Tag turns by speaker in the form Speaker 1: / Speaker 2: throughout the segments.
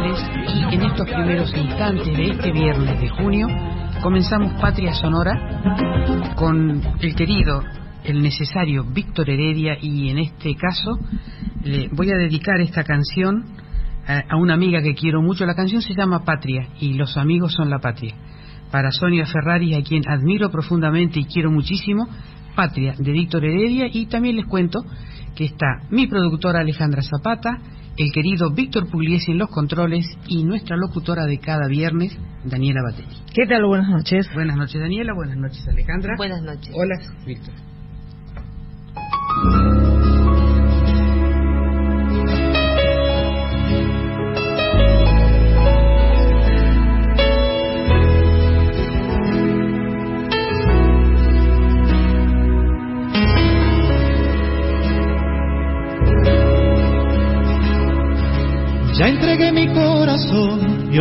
Speaker 1: Y en estos primeros instantes de este viernes de junio comenzamos Patria Sonora con el querido, el necesario Víctor Heredia y en este caso le voy a dedicar esta canción a, una amiga que quiero mucho. La canción se llama Patria y los amigos son la patria. Para Sonia Ferrari, a quien admiro profundamente y quiero muchísimo, Patria de Víctor Heredia y también les cuento que está mi productora Alejandra Zapata, el querido Víctor Pugliesi en los controles y nuestra locutora de cada viernes, Daniela Batelli.
Speaker 2: ¿Qué tal? Buenas noches.
Speaker 1: Buenas noches, Daniela. Buenas noches, Alejandra.
Speaker 3: Buenas noches.
Speaker 1: Hola, Víctor.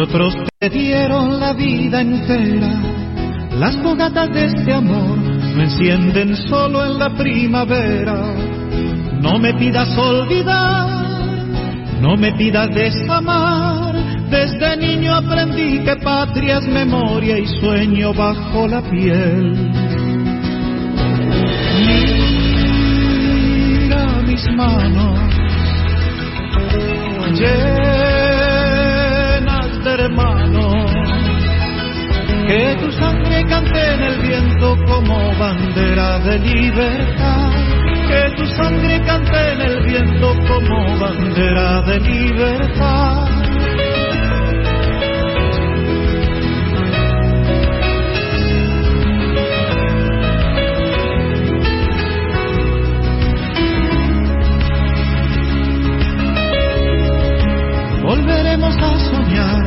Speaker 4: Otros dieron la vida entera. Las fogatas de este amor no encienden solo en la primavera. No me pidas olvidar, no me pidas desamar. Desde niño aprendí que patria es memoria y sueño bajo la piel. Mira mis manos llenas Que tu sangre cante en el viento como bandera de libertad. Que tu sangre cante en el viento como bandera de libertad. volveremos a soñar.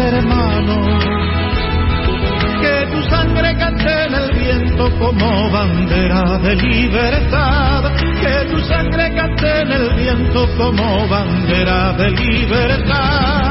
Speaker 4: hermano. Que tu sangre cante en el viento como bandera de libertad. Que tu sangre cante en el viento como bandera de libertad.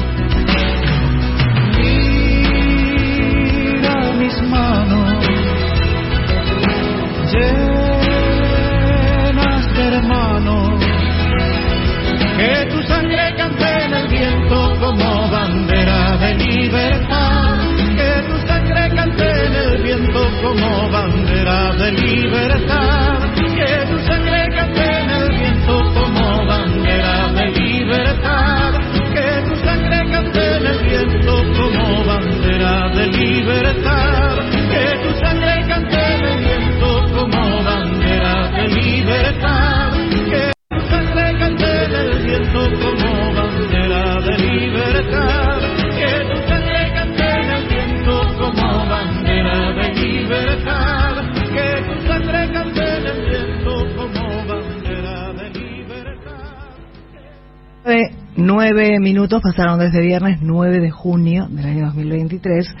Speaker 2: Nueve minutos pasaron desde viernes 9 de junio del año 2023.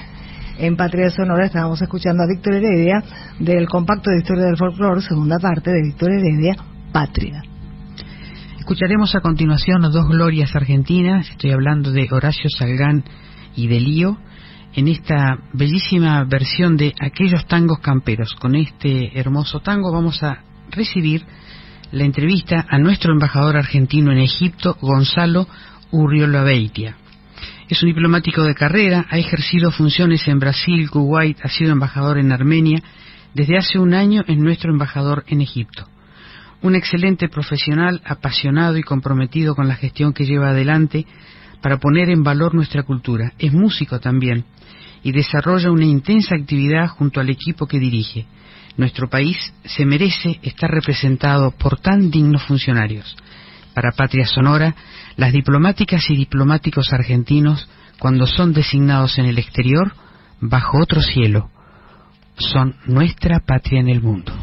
Speaker 2: En Patria Sonora estábamos escuchando a Víctor Heredia del compacto de historia del folclore, segunda parte de Víctor Heredia, Patria.
Speaker 5: Escucharemos a continuación dos glorias argentinas, estoy hablando de Horacio Salgán y de Lío, en esta bellísima versión de aquellos tangos camperos. Con este hermoso tango vamos a recibir la entrevista a nuestro embajador argentino en Egipto, Gonzalo Urriola Beitia. Es un diplomático de carrera, ha ejercido funciones en Brasil, Kuwait, ha sido embajador en Armenia, desde hace un año es nuestro embajador en Egipto. Un excelente profesional, apasionado y comprometido con la gestión que lleva adelante para poner en valor nuestra cultura. Es músico también y desarrolla una intensa actividad junto al equipo que dirige. Nuestro país se merece estar representado por tan dignos funcionarios. Para Patria Sonora, las diplomáticas y diplomáticos argentinos, cuando son designados en el exterior, bajo otro cielo, son nuestra patria en el mundo.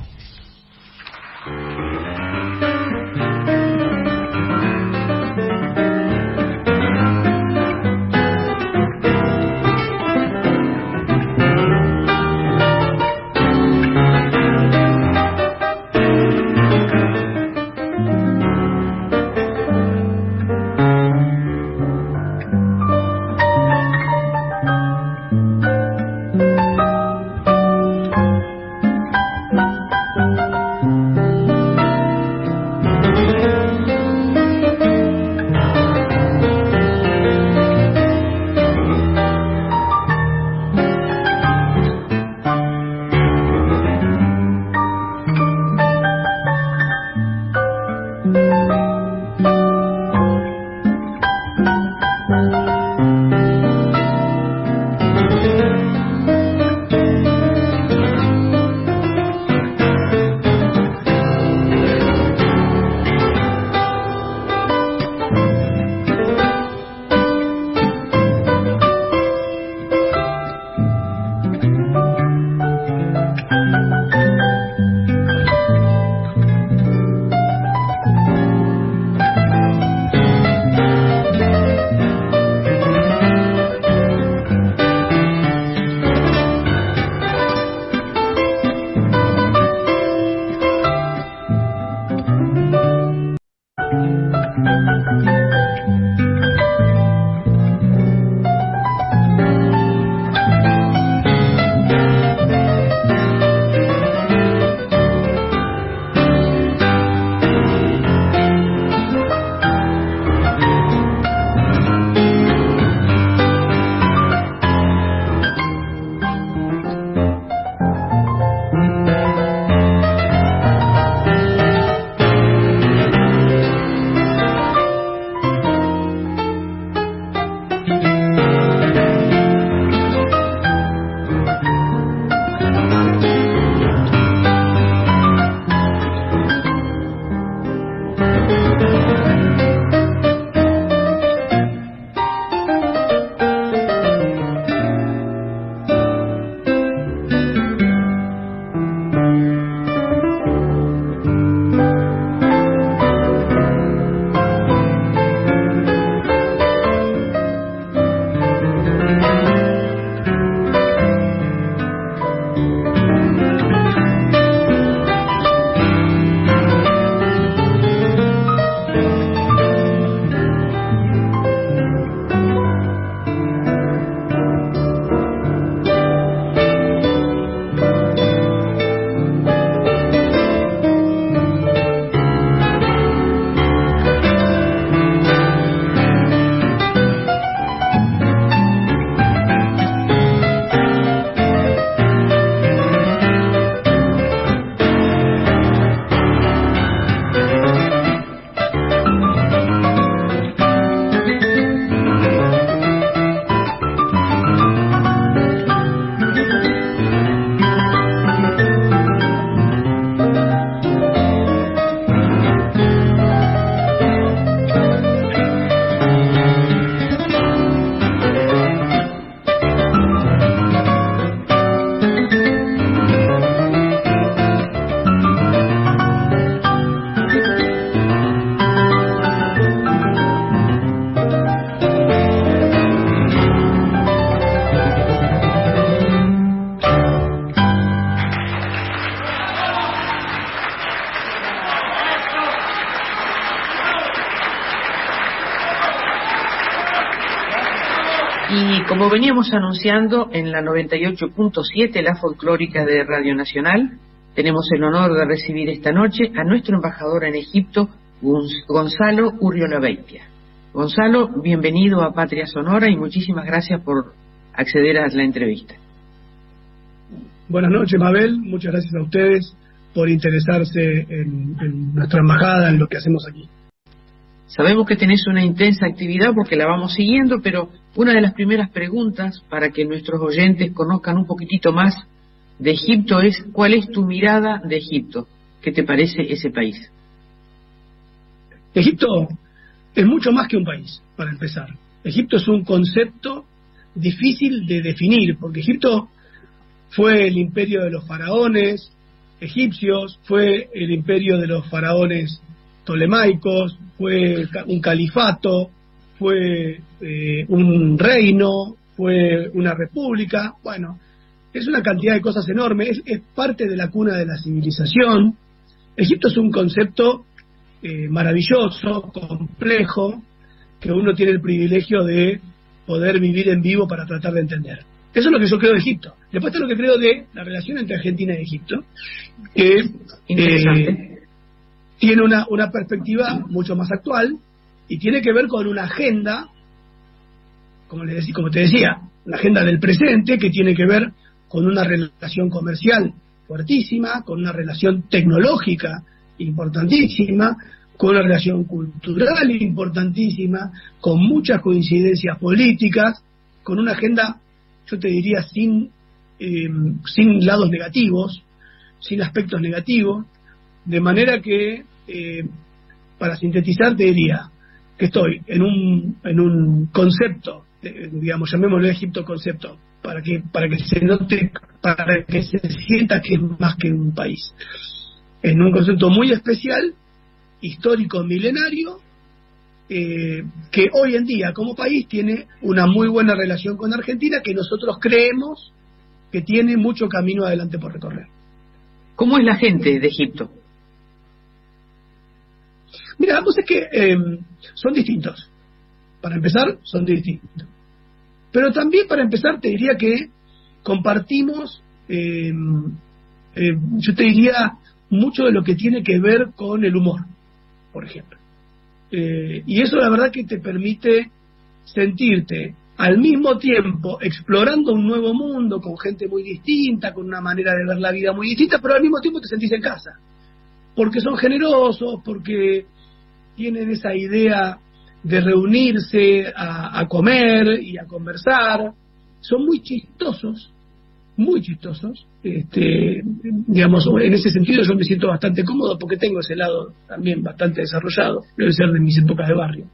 Speaker 1: Veníamos anunciando en la 98.7, la folclórica de Radio Nacional, tenemos el honor de recibir esta noche a nuestro embajador en Egipto, Gonzalo Urrionabeitia. Gonzalo, bienvenido a Patria Sonora y muchísimas gracias por acceder a la entrevista.
Speaker 3: Buenas noches, Mabel. Muchas gracias a ustedes por interesarse en nuestra embajada, en lo que hacemos aquí.
Speaker 1: Sabemos que tenés una intensa actividad porque la vamos siguiendo, pero una de las primeras preguntas para que nuestros oyentes conozcan un poquitito más de Egipto es ¿cuál es tu mirada de Egipto? ¿Qué te parece ese país?
Speaker 3: Egipto es mucho más que un país, para empezar. Egipto es un concepto difícil de definir, porque Egipto fue el imperio de los faraones egipcios, fue el imperio de los faraones tolemaicos, fue un califato, fue eh, un reino, fue una república, bueno, es una cantidad de cosas enormes, es, parte de la cuna de la civilización. Egipto es un concepto eh, maravilloso, complejo, que uno tiene el privilegio de poder vivir en vivo para tratar de entender. Eso es lo que yo creo de Egipto. Después está lo que creo de la relación entre Argentina y Egipto, que eh, tiene una, una perspectiva mucho más actual y tiene que ver con una agenda, como, le decía, como te decía, la agenda del presente que tiene que ver con una relación comercial fuertísima, con una relación tecnológica importantísima, con una relación cultural importantísima, con muchas coincidencias políticas, con una agenda, yo te diría, sin, eh, sin lados negativos, sin aspectos negativos, de manera que, eh, para sintetizar, te diría que estoy en un, en un concepto, digamos, llamémoslo Egipto concepto, para que, para que se note, para que se sienta que es más que un país. En un concepto muy especial, histórico, milenario, eh, que hoy en día como país tiene una muy buena relación con Argentina, que nosotros creemos que tiene mucho camino adelante por recorrer.
Speaker 1: ¿Cómo es la gente de Egipto?
Speaker 3: Mira, pues es que em, son distintos. Para empezar, son distintos. Pero también para empezar te diría que compartimos, em, em, yo te diría, mucho de lo que tiene que ver con el humor, por ejemplo. Eh, y eso la verdad que te permite sentirte al mismo tiempo explorando un nuevo mundo con gente muy distinta, con una manera de ver la vida muy distinta, pero al mismo tiempo te sentís en casa. Porque son generosos, porque tienen esa idea de reunirse a, comer y a conversar. Son muy chistosos, muy chistosos. Este, digamos, en ese sentido yo me siento bastante cómodo porque tengo ese lado también bastante desarrollado, debe ser de mis épocas de barrio.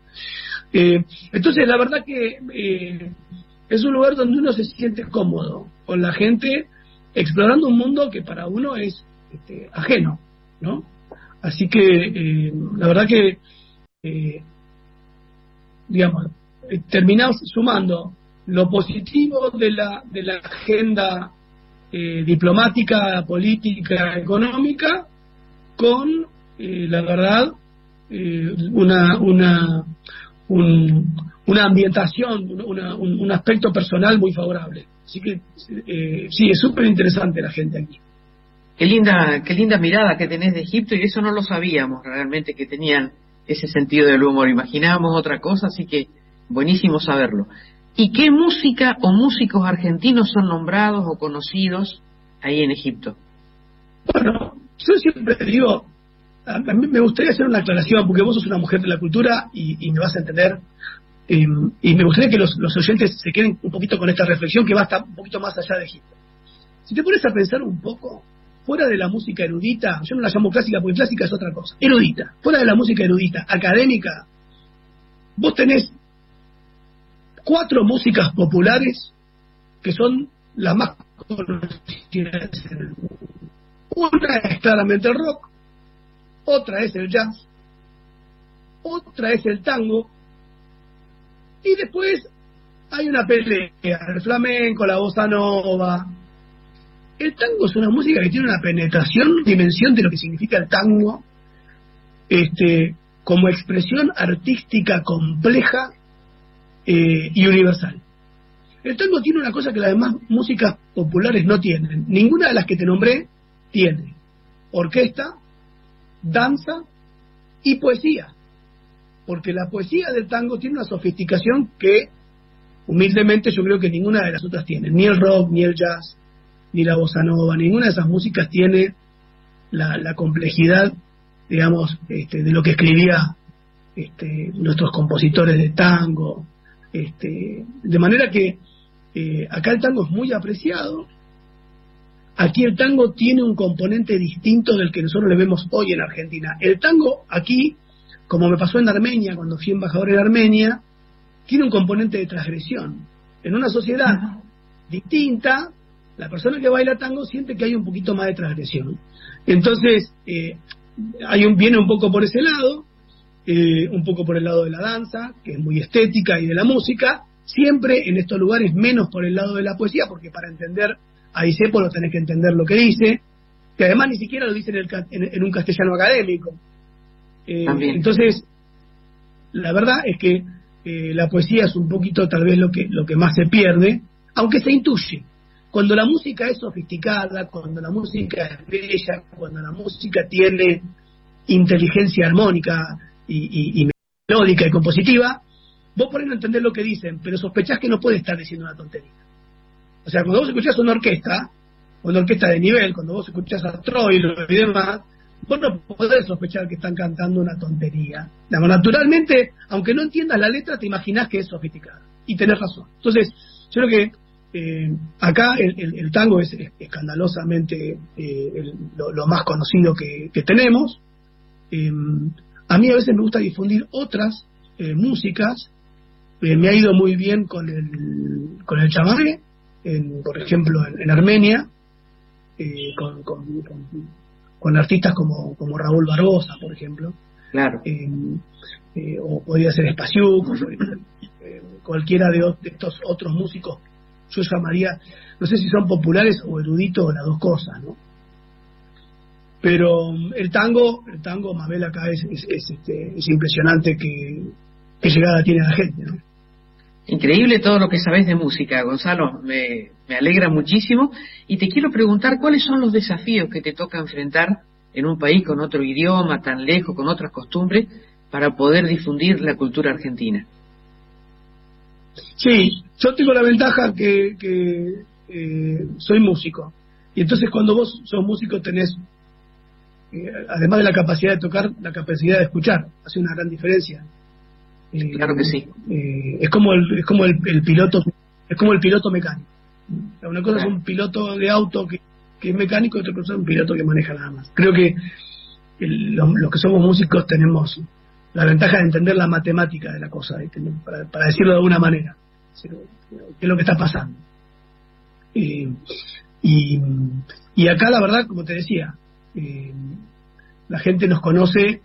Speaker 3: Eh, entonces, la verdad que eh, es un lugar donde uno se siente cómodo con la gente explorando un mundo que para uno es este, ajeno, ¿no? Así que eh, la verdad que, eh, digamos, eh, terminamos sumando lo positivo de la, de la agenda diplomática, política, económica, con, la verdad, una, una, una ambientación, un, aspecto personal muy favorable. Así que sí, es súper interesante la gente aquí.
Speaker 1: Qué linda, qué linda mirada que tenés de Egipto y eso no lo sabíamos realmente que tenían ese sentido del humor. Imaginábamos otra cosa, así que buenísimo saberlo. ¿Y qué música o músicos argentinos son nombrados o conocidos ahí en Egipto?
Speaker 3: Bueno, yo siempre digo, a mí me gustaría hacer una aclaración porque vos sos una mujer de la cultura y, me vas a entender. Em, y me gustaría que los, los oyentes se queden un poquito con esta reflexión que va hasta un poquito más allá de Egipto. Si te pones a pensar un poco, fuera de la música erudita, yo no la llamo clásica porque clásica es otra cosa, erudita, fuera de la música erudita, académica, vos tenés cuatro músicas populares que son las más conocidas. Una es claramente el rock, otra es el jazz, otra es el tango, y después hay una pelea, el flamenco, la bossa nova, el tango es una música que tiene una penetración, dimensión de lo que significa el tango, este, como expresión artística compleja eh, y universal. El tango tiene una cosa que las demás músicas populares no tienen. Ninguna de las que te nombré tiene orquesta, danza y poesía. Porque la poesía del tango tiene una sofisticación que, humildemente, yo creo que ninguna de las otras tiene. Ni el rock, ni el jazz, ni la bossa nova, ninguna de esas músicas tiene la, complejidad, digamos, este, de lo que escribía este, nuestros compositores de tango. Este, de manera que eh, acá el tango es muy apreciado. Aquí el tango tiene un componente distinto del que nosotros le vemos hoy en Argentina. El tango aquí, como me pasó en Armenia, cuando fui embajador en Armenia, tiene un componente de transgresión. En una sociedad distinta, la persona que baila tango siente que hay un poquito más de transgresión. Entonces, eh, hay un, viene un poco por ese lado, eh, un poco por el lado de la danza, que es muy estética, y de la música, siempre en estos lugares menos por el lado de la poesía, porque para entender a Disépolo tenés que entender lo que dice, que además ni siquiera lo dice en, un castellano académico. Eh, entonces, la verdad es que la poesía es un poquito tal vez lo que, lo que más se pierde, aunque se intuye. Cuando la música es sofisticada, cuando la música es bella, cuando la música tiene inteligencia armónica y, melódica y compositiva, vos ahí no entendés lo que dicen, pero sospechás que no puede estar diciendo una tontería. O sea, cuando vos escuchás una orquesta, una orquesta de nivel, cuando vos escuchás a Troilo y demás, vos no podés sospechar que están cantando una tontería. naturalmente, aunque no entiendas la letra, te imaginás que es sofisticada. Y tenés razón. Entonces, yo creo que eh, acá el, tango es escandalosamente eh, lo, más conocido que, tenemos. Eh, a mí a veces me gusta difundir otras músicas. me ha ido muy bien con el, con el chamamé, por ejemplo, en, Armenia, con, con, artistas como, como Raúl Barbosa, por ejemplo.
Speaker 1: Claro.
Speaker 3: o podría ser Espaciuc, cualquiera de, de estos otros músicos yo llamaría, no sé si son populares o eruditos o las dos cosas, ¿no? Pero mm, el tango, el tango, Mabel acá es, es, este, es impresionante que, qué llegada tiene la gente, ¿no?
Speaker 1: Increíble todo lo que sabes de música, Gonzalo. Me, me alegra muchísimo. Y te quiero preguntar cuáles son los desafíos que te toca enfrentar en un país con otro idioma, tan lejos, con otras costumbres, para poder difundir la cultura argentina.
Speaker 3: Sí, yo tengo la ventaja que, eh, soy músico. Y entonces cuando vos sos músico tenés, eh, además de la capacidad de tocar, la capacidad de escuchar. Hace una gran diferencia.
Speaker 1: Eh, claro que sí.
Speaker 3: es como el, es como el, piloto es como el piloto mecánico. Una cosa es un piloto de auto que, es mecánico y otra cosa es un piloto que maneja nada más. Creo que los que somos músicos tenemos la ventaja de entender la matemática de la cosa, para, decirlo de alguna manera, qué es lo que está pasando. y, y, acá la verdad, como te decía, eh, la gente nos conoce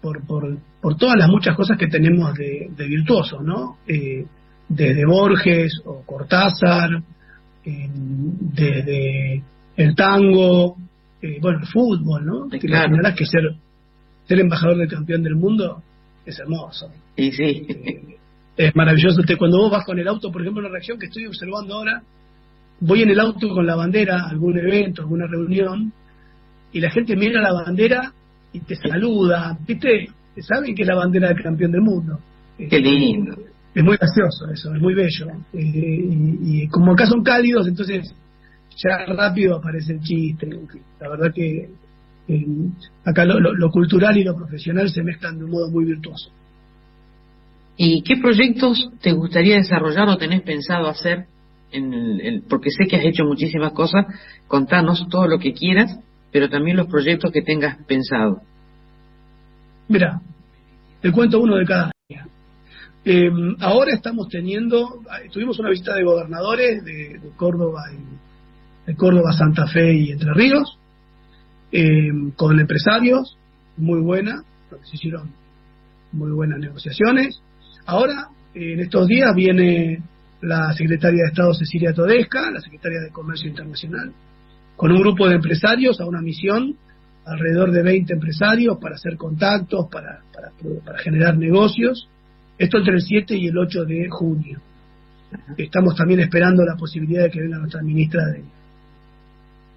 Speaker 3: por, por, por, todas las muchas cosas que tenemos de, de virtuosos, ¿no? Eh, desde Borges o Cortázar, eh, desde el tango, bueno, el fútbol, ¿no? Te imaginarás que ser, ser embajador del campeón del mundo es hermoso.
Speaker 1: Y sí.
Speaker 3: Eh, es maravilloso. Cuando vos vas con el auto, por ejemplo, una reacción que estoy observando ahora, voy en el auto con la bandera, algún evento, alguna reunión, y la gente mira la bandera y te saluda, ¿viste? Saben que es la bandera del campeón del mundo.
Speaker 1: Qué lindo.
Speaker 3: Es muy gracioso eso, es muy bello. Eh, y, como acá son cálidos, entonces ya rápido aparece el chiste. La verdad que acá lo, cultural y lo profesional se mezclan de un modo muy virtuoso.
Speaker 1: ¿Y qué proyectos te gustaría desarrollar o tenés pensado hacer? En porque sé que has hecho muchísimas cosas, contanos todo lo que quieras, pero también los proyectos que tengas pensado.
Speaker 3: Mira, te cuento uno de cada día. Em, ahora estamos teniendo, tuvimos una visita de gobernadores de, Córdoba y de Córdoba, Santa Fe y Entre Ríos, eh, con empresarios, muy buena, porque se hicieron muy buenas negociaciones. Ahora, en estos días, viene la secretaria de Estado Cecilia Todesca, la secretaria de Comercio Internacional, con un grupo de empresarios a una misión, alrededor de 20 empresarios, para hacer contactos, para, para, para generar negocios. Esto entre el 7 y el 8 de junio. Estamos también esperando la posibilidad de que venga nuestra ministra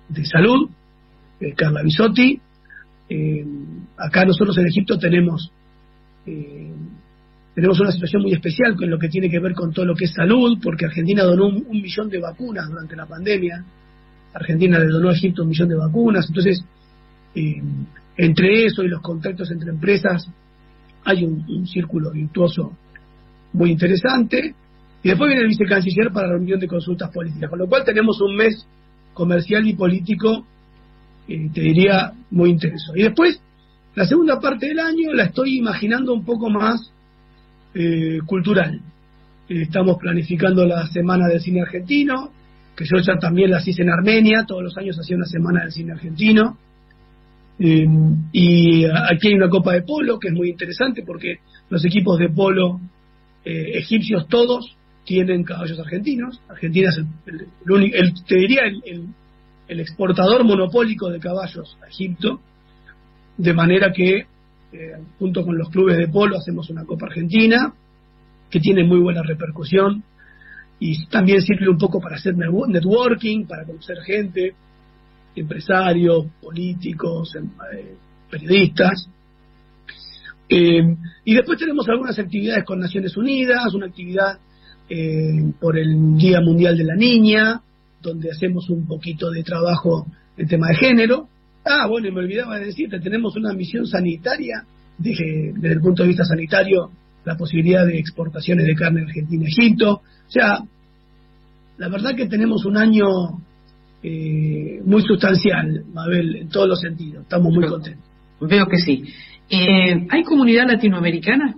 Speaker 3: de, Salud, eh, Carla Bisotti. Eh, acá nosotros en Egipto tenemos eh, tenemos una situación muy especial con lo que tiene que ver con todo lo que es salud, porque Argentina donó un, millón de vacunas durante la pandemia. Argentina le donó a Egipto un millón de vacunas. Entonces, entre eso y los contactos entre empresas, hay un, círculo virtuoso muy interesante. Y después viene el vicecanciller para la reunión de consultas políticas, con lo cual tenemos un mes comercial y político, eh, te diría, muy intenso. Y después, la segunda parte del año la estoy imaginando un poco más eh, cultural. Eh, estamos planificando la Semana del Cine Argentino, que yo ya también la hice en Armenia, todos los años hacía una Semana del Cine Argentino. y aquí hay una Copa de Polo que es muy interesante porque los equipos de polo egipcios todos tienen caballos argentinos. Argentina es el, el, te diría el, el, exportador monopólico de caballos a Egipto, de manera que eh, junto con los clubes de polo hacemos una Copa Argentina que tiene muy buena repercusión y también sirve un poco para hacer networking, para conocer gente, empresarios, políticos, em, eh, periodistas. Eh, y después tenemos algunas actividades con Naciones Unidas, una actividad eh, por el Día Mundial de la Niña, donde hacemos un poquito de trabajo en tema de género. Ah, bueno, y me olvidaba de decirte, tenemos una misión sanitaria, dije, desde el punto de vista sanitario, la posibilidad de exportaciones de carne argentina a Egipto. O sea, la verdad que tenemos un año eh, muy sustancial, Mabel, en todos los sentidos. Estamos muy contentos.
Speaker 1: Veo que sí. Eh, ¿Hay comunidad latinoamericana?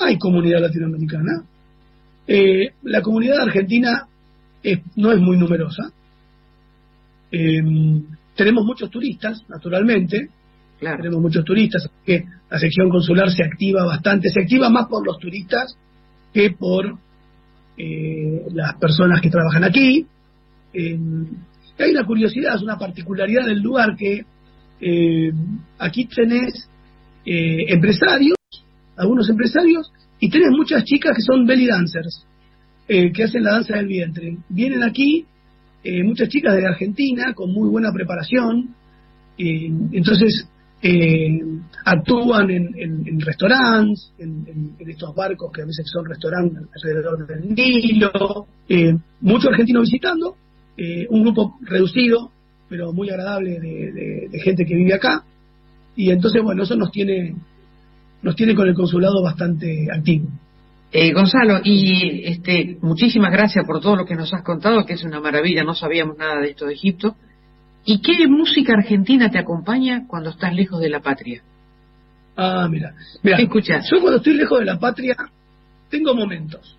Speaker 3: hay comunidad latinoamericana. Eh, la comunidad argentina no es muy numerosa. Eh, tenemos muchos turistas, naturalmente. Tenemos muchos turistas, que la sección consular se activa bastante. Se activa más por los turistas que por eh, las personas que trabajan aquí. hay una curiosidad, es una particularidad del lugar que aquí tenés empresarios algunos empresarios, y tenés muchas chicas que son belly dancers, eh, que hacen la danza del vientre. Vienen aquí eh, muchas chicas de Argentina con muy buena preparación, eh, entonces actúan en, en, restaurantes, en, estos barcos que a veces son restaurantes alrededor del Nilo, muchos argentinos visitando, un grupo reducido, pero muy agradable de, de gente que vive acá, y entonces, bueno, eso nos tiene nos tiene con el consulado bastante activo.
Speaker 1: Eh, Gonzalo, y este, muchísimas gracias por todo lo que nos has contado, que es una maravilla, no sabíamos nada de esto de Egipto. ¿Y qué música argentina te acompaña cuando estás lejos de la patria?
Speaker 3: Ah, mira, mira ¿Qué escuchas? Yo cuando estoy lejos de la patria tengo momentos,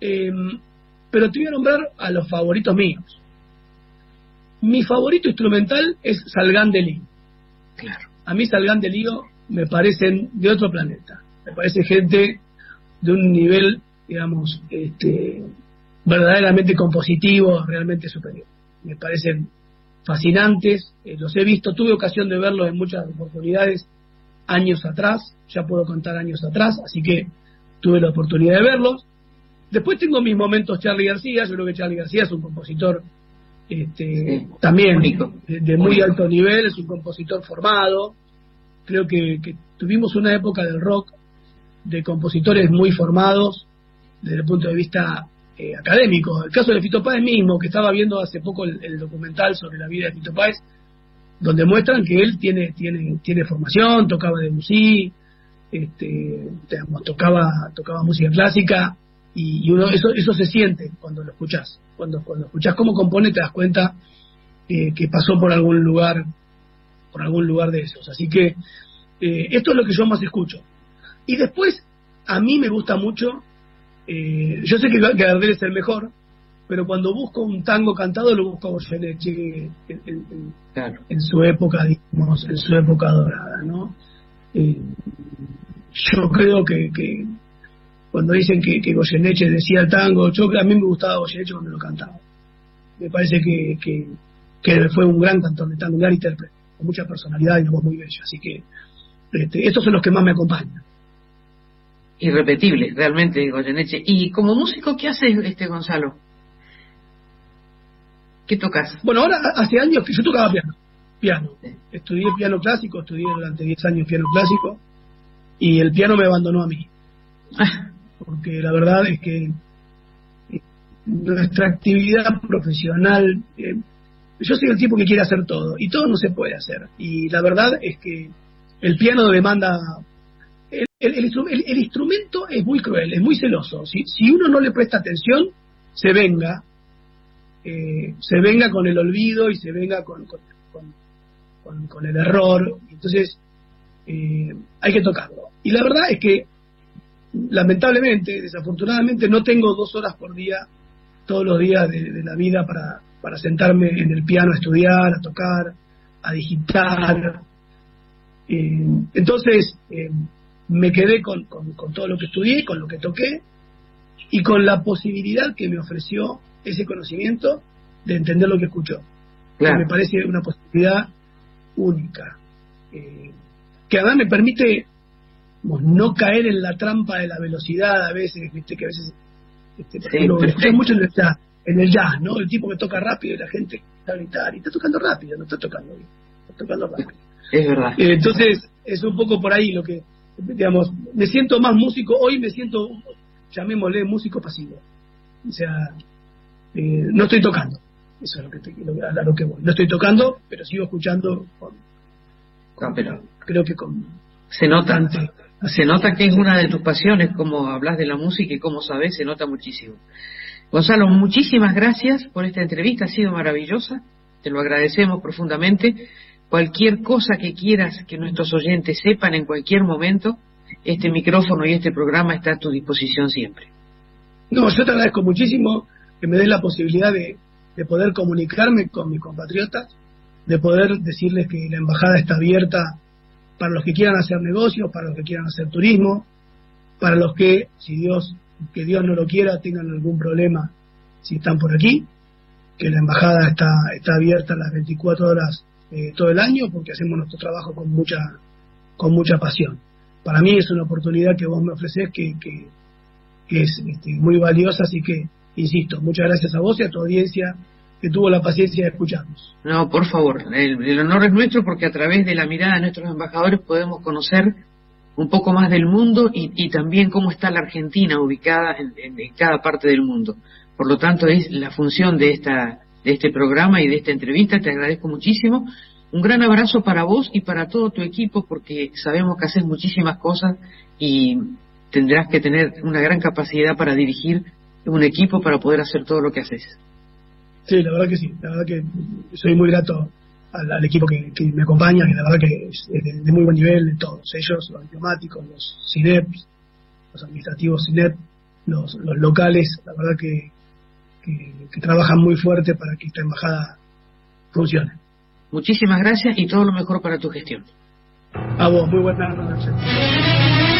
Speaker 3: em, pero te voy a nombrar a los favoritos míos. Mi favorito instrumental es Salgán de Lío. Claro. A mí Salgán de Lío me parecen de otro planeta. Me parece gente de un nivel, digamos, este, verdaderamente compositivo, realmente superior. Me parecen fascinantes, eh, los he visto, tuve ocasión de verlos en muchas oportunidades años atrás, ya puedo contar años atrás, así que tuve la oportunidad de verlos. Después tengo mis momentos Charlie García, yo creo que Charlie García es un compositor este, también de, muy alto nivel, es un compositor formado, creo que, tuvimos una época del rock de compositores muy formados desde el punto de vista eh, académico. El caso de Fito Páez mismo, que estaba viendo hace poco el, documental sobre la vida de Fito Páez, donde muestran que él tiene tiene tiene formación, tocaba de música, este, tocaba tocaba música clásica y, uno eso eso se siente cuando lo escuchas, cuando cuando escuchas cómo compone te das cuenta eh, que pasó por algún lugar por algún lugar de esos. Así que eh, esto es lo que yo más escucho. Y después, a mí me gusta mucho, eh, yo sé que, Gardel es el mejor, pero cuando busco un tango cantado lo busco a Goyeneche en, en, su época, digamos, en su época dorada, ¿no? Eh, yo creo que, que, cuando dicen que, que Goyeneche decía el tango, yo a mí me gustaba Goyeneche cuando lo cantaba. Me parece que, que, que fue un gran cantor de tango, un gran intérprete con mucha personalidad y una voz muy bella. Así que este, estos son los que más me acompañan.
Speaker 1: Irrepetible, realmente, Goyeneche. Y como músico, ¿qué haces, este Gonzalo? ¿Qué tocas?
Speaker 3: Bueno, ahora hace años que yo tocaba piano. Piano. Estudié piano clásico, estudié durante 10 años piano clásico y el piano me abandonó a mí. Ah. Porque la verdad es que nuestra actividad profesional, eh, yo soy el tipo que quiere hacer todo y todo no se puede hacer. Y la verdad es que el piano demanda... El, el, instrumento es muy cruel, es muy celoso. Si, si uno no le presta atención, se venga, eh, se venga con el olvido y se venga con, con, con, el error. Entonces, eh, hay que tocarlo. Y la verdad es que, lamentablemente, desafortunadamente, no tengo dos horas por día todos los días de, la vida para, para sentarme en el piano a estudiar, a tocar, a digitar. Eh, entonces, eh, me quedé con, con, todo lo que estudié, con lo que toqué y con la posibilidad que me ofreció ese conocimiento de entender lo que escuchó. Que me parece una posibilidad única. Eh, que además me permite no caer en la trampa de la velocidad a veces, viste que a veces este, lo mucho en el, jazz, en el jazz, ¿no? El tipo que toca rápido y la gente está a gritar, y está tocando rápido, no está tocando bien, está tocando rápido.
Speaker 1: Es verdad.
Speaker 3: Eh, entonces, es un poco por ahí lo que, digamos, me siento más músico, hoy me siento, llamémosle músico pasivo. O sea, eh, no estoy tocando. Eso es lo que, te, a lo que voy. No estoy tocando, pero sigo escuchando con,
Speaker 1: ah, pero
Speaker 3: creo que con
Speaker 1: se nota se nota que es una de tus pasiones como hablas de la música y como sabes se nota muchísimo Gonzalo muchísimas gracias por esta entrevista ha sido maravillosa te lo agradecemos profundamente cualquier cosa que quieras que nuestros oyentes sepan en cualquier momento este micrófono y este programa está a tu disposición siempre.
Speaker 3: No yo te agradezco muchísimo que me des la posibilidad de, poder comunicarme con mis compatriotas, de poder decirles que la embajada está abierta para los que quieran hacer negocios, para los que quieran hacer turismo, para los que, si Dios, que Dios no lo quiera, tengan algún problema si están por aquí, que la embajada está, está abierta las 24 horas eh, todo el año porque hacemos nuestro trabajo con mucha, con mucha pasión. Para mí es una oportunidad que vos me ofreces que, que, es este, muy valiosa, así que insisto, muchas gracias a vos y a tu audiencia que tuvo la paciencia de escucharnos.
Speaker 1: No, por favor, el, honor es nuestro porque a través de la mirada de nuestros embajadores podemos conocer un poco más del mundo y, también cómo está la Argentina ubicada en, cada parte del mundo. Por lo tanto, es la función de, esta, de este programa y de esta entrevista. Te agradezco muchísimo. Un gran abrazo para vos y para todo tu equipo porque sabemos que haces muchísimas cosas y tendrás que tener una gran capacidad para dirigir un equipo para poder hacer todo lo que haces.
Speaker 3: Sí, la verdad que sí, la verdad que soy muy grato al, equipo que, me acompaña, que la verdad que es de, muy buen nivel, todos ellos, los diplomáticos, los CINEPs, los administrativos CINEP, los locales, la verdad que, que, trabajan muy fuerte para que esta embajada funcione.
Speaker 1: Muchísimas gracias y todo lo mejor para tu gestión.
Speaker 3: A vos, muy buenas noches.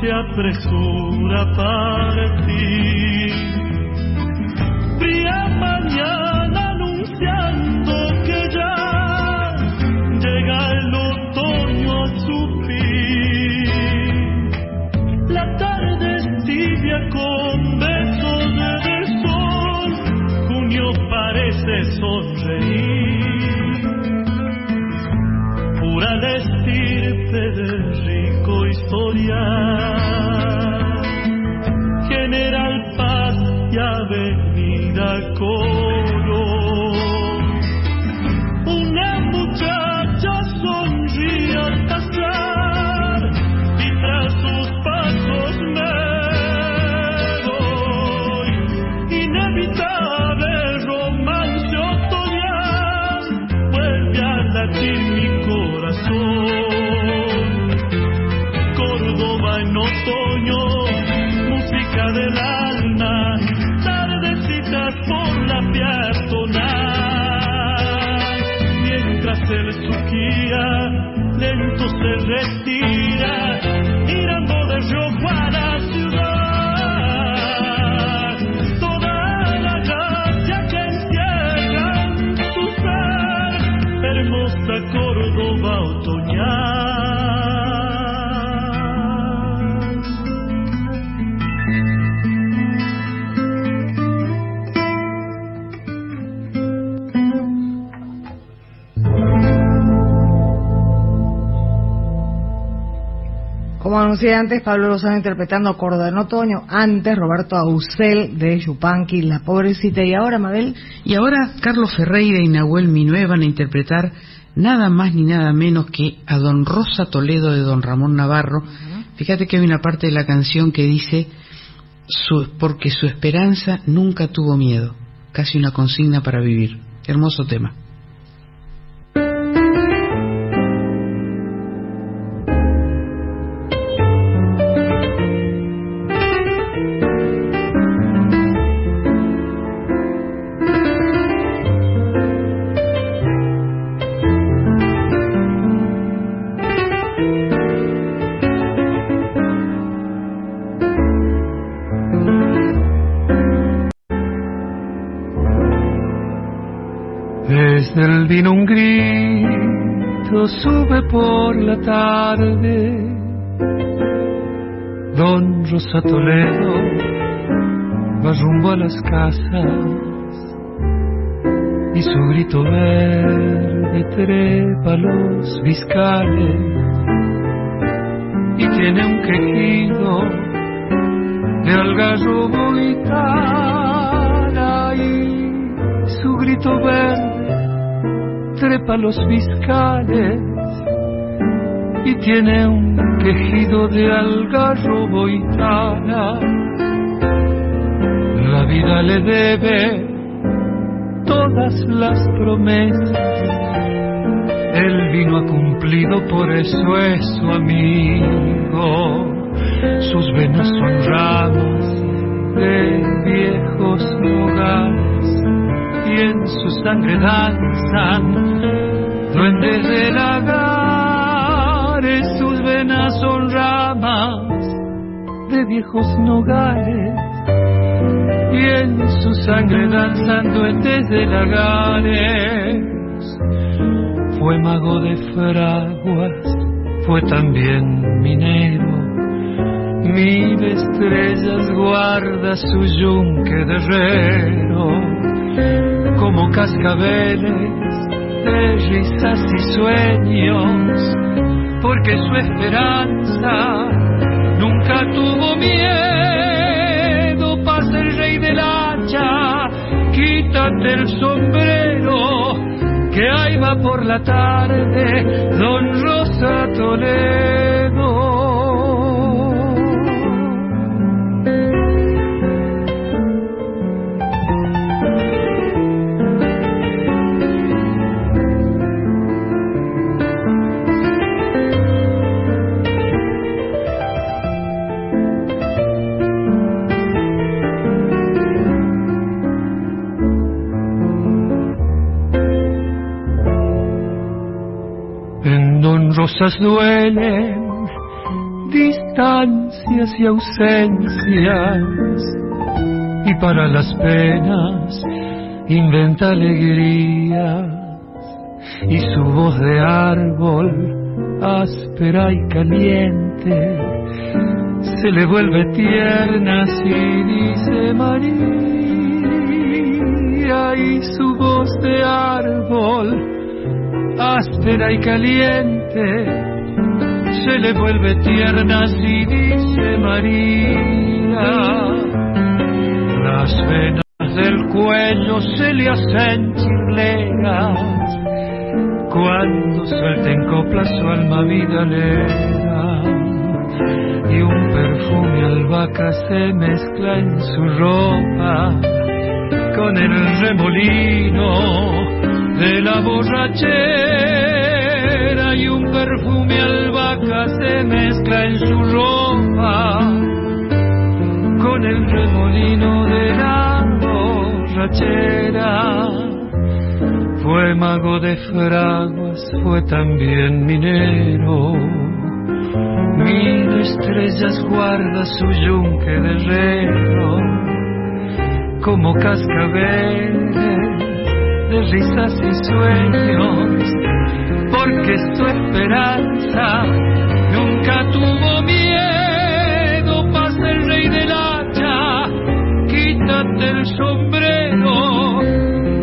Speaker 6: Se apresura a partir.
Speaker 4: Hermosa Córdoba otoñal.
Speaker 2: Anuncié antes, Pablo Lozano interpretando Córdoba en Otoño, antes Roberto Ausel de Yupanqui, La Pobrecita, y ahora Mabel.
Speaker 1: Y ahora Carlos Ferreira y Nahuel Minué van a interpretar nada más ni nada menos que a Don Rosa Toledo de Don Ramón Navarro. Fíjate que hay una parte de la canción que dice, su, porque su esperanza nunca tuvo miedo, casi una consigna para vivir. Hermoso tema.
Speaker 7: La tarde. Don Rosa Toledo va rumbo a las casas y su grito verde trepa los viscales y tiene un quejido de algarrobo y su grito verde trepa los fiscales y tiene un quejido de algarrobo y. La vida le debe todas las promesas. El vino ha cumplido, por eso es su amigo. Sus venas son ramas de viejos lugares y en su sangre danzan duendes de sus venas son ramas de viejos nogales. Y en su sangre danzan duendes de lagares. Fue mago de fraguas, fue también minero, mil estrellas guarda su yunque de herrero como cascabeles de risas y sueños, porque su esperanza nunca tuvo miedo. Pasa el rey del hacha, quítate el sombrero, que ahí va por la tarde Don Rosa Toledo. Rosas duelen, distancias y ausencias, y para las penas inventa alegrías, y su voz de árbol, áspera y caliente, se le vuelve tierna si dice María, y su voz de árbol, áspera y caliente, se le vuelve tierna si dice María. Las venas del cuello se le hacen chirleras, cuando suelta en copla su alma vida le da. Y un perfume albahaca se mezcla en su ropa con el remolino de la borrachera y un perfume albahaca se mezcla en su ropa con el remolino de la borrachera. Fue mago de fraguas, fue también minero. Mil estrellas guarda su yunque de herrero, como cascabel de risas y sueños, porque su esperanza nunca tuvo miedo. Pasa el rey del hacha, quítate el sombrero,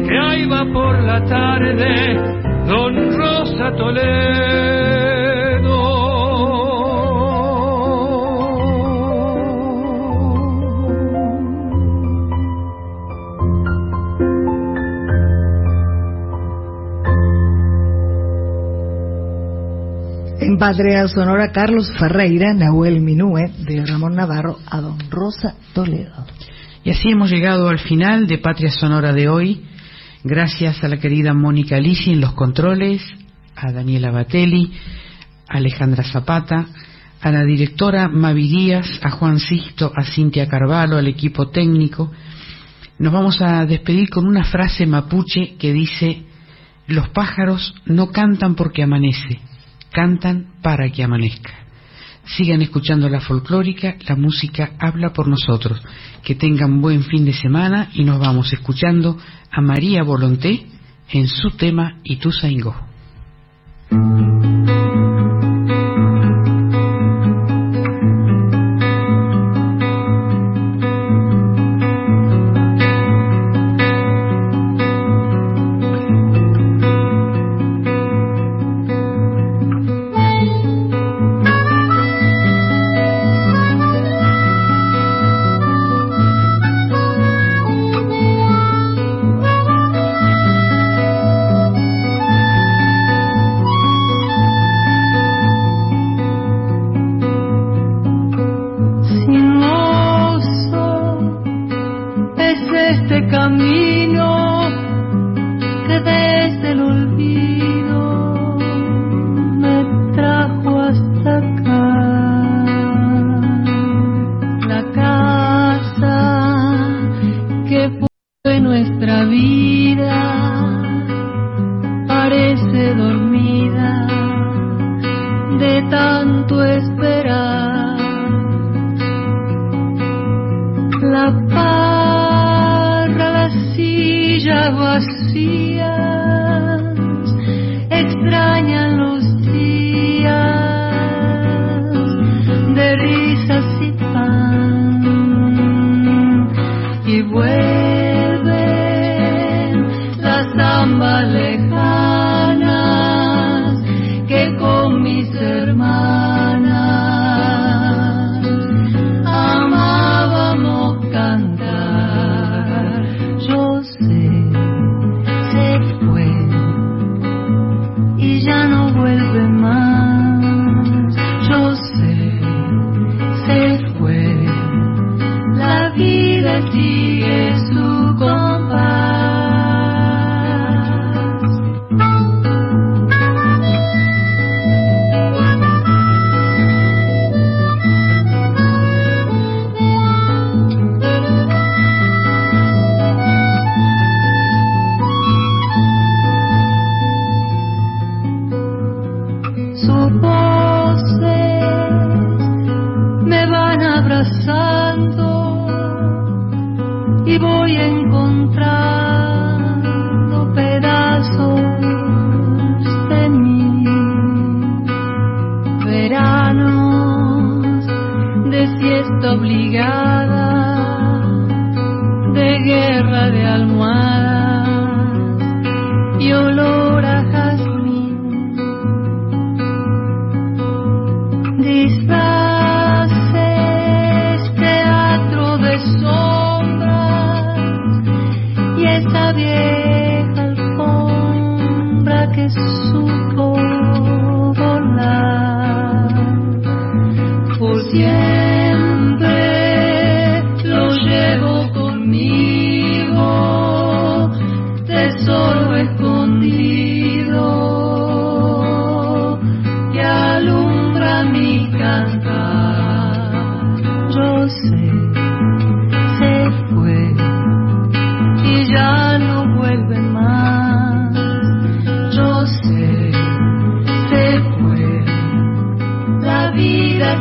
Speaker 7: que ahí va por la tarde don Rosa Toledo.
Speaker 2: Patria Sonora, Carlos Ferreira, Nahuel Minúe, de Ramón Navarro, a Don Rosa Toledo.
Speaker 8: Y así hemos llegado al final de Patria Sonora de hoy. Gracias a la querida Mónica Lisi en los controles, a Daniela Batelli, a Alejandra Zapata, a la directora Mavi Díaz, a Juan Sisto, a Cintia Carvalho, al equipo técnico. Nos vamos a despedir con una frase mapuche que dice, los pájaros no cantan porque amanece, cantan para que amanezca. Sigan escuchando la folclórica, la música habla por nosotros. Que tengan buen fin de semana y nos vamos escuchando a María Volonté en su tema Ituzaingó.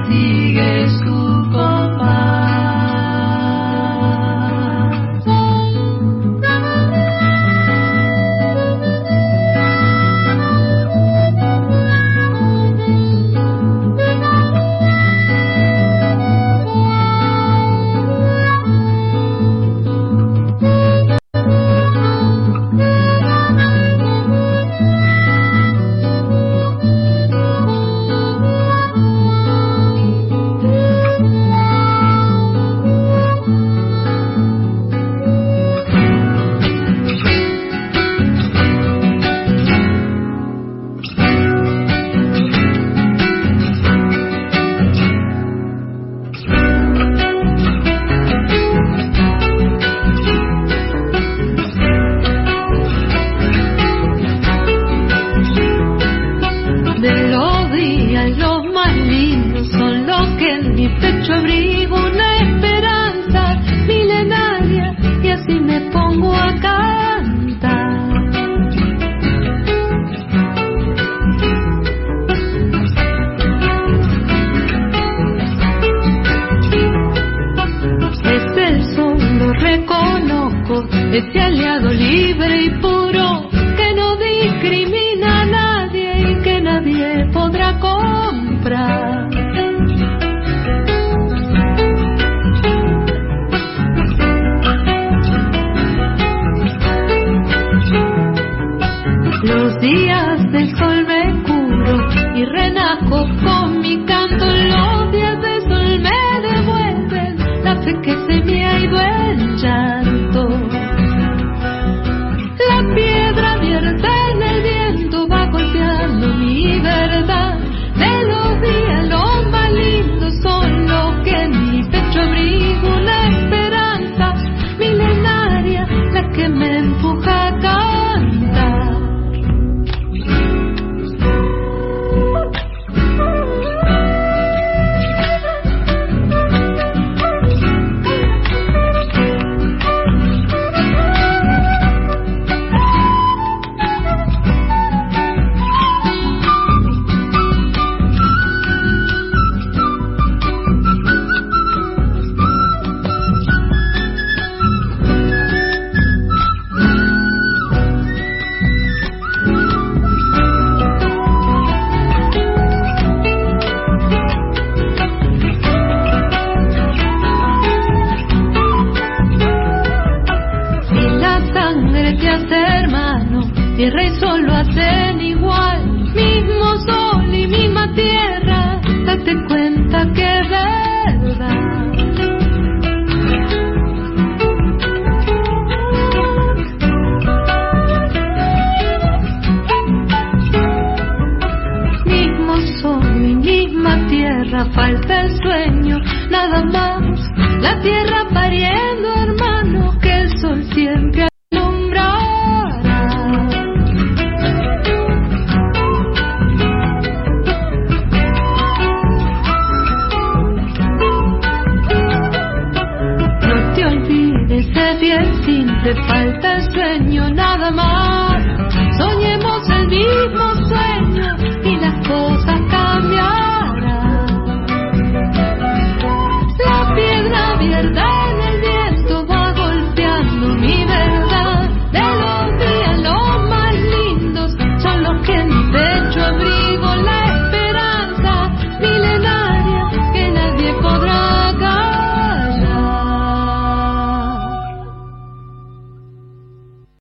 Speaker 8: see. Ese aliado libre y puro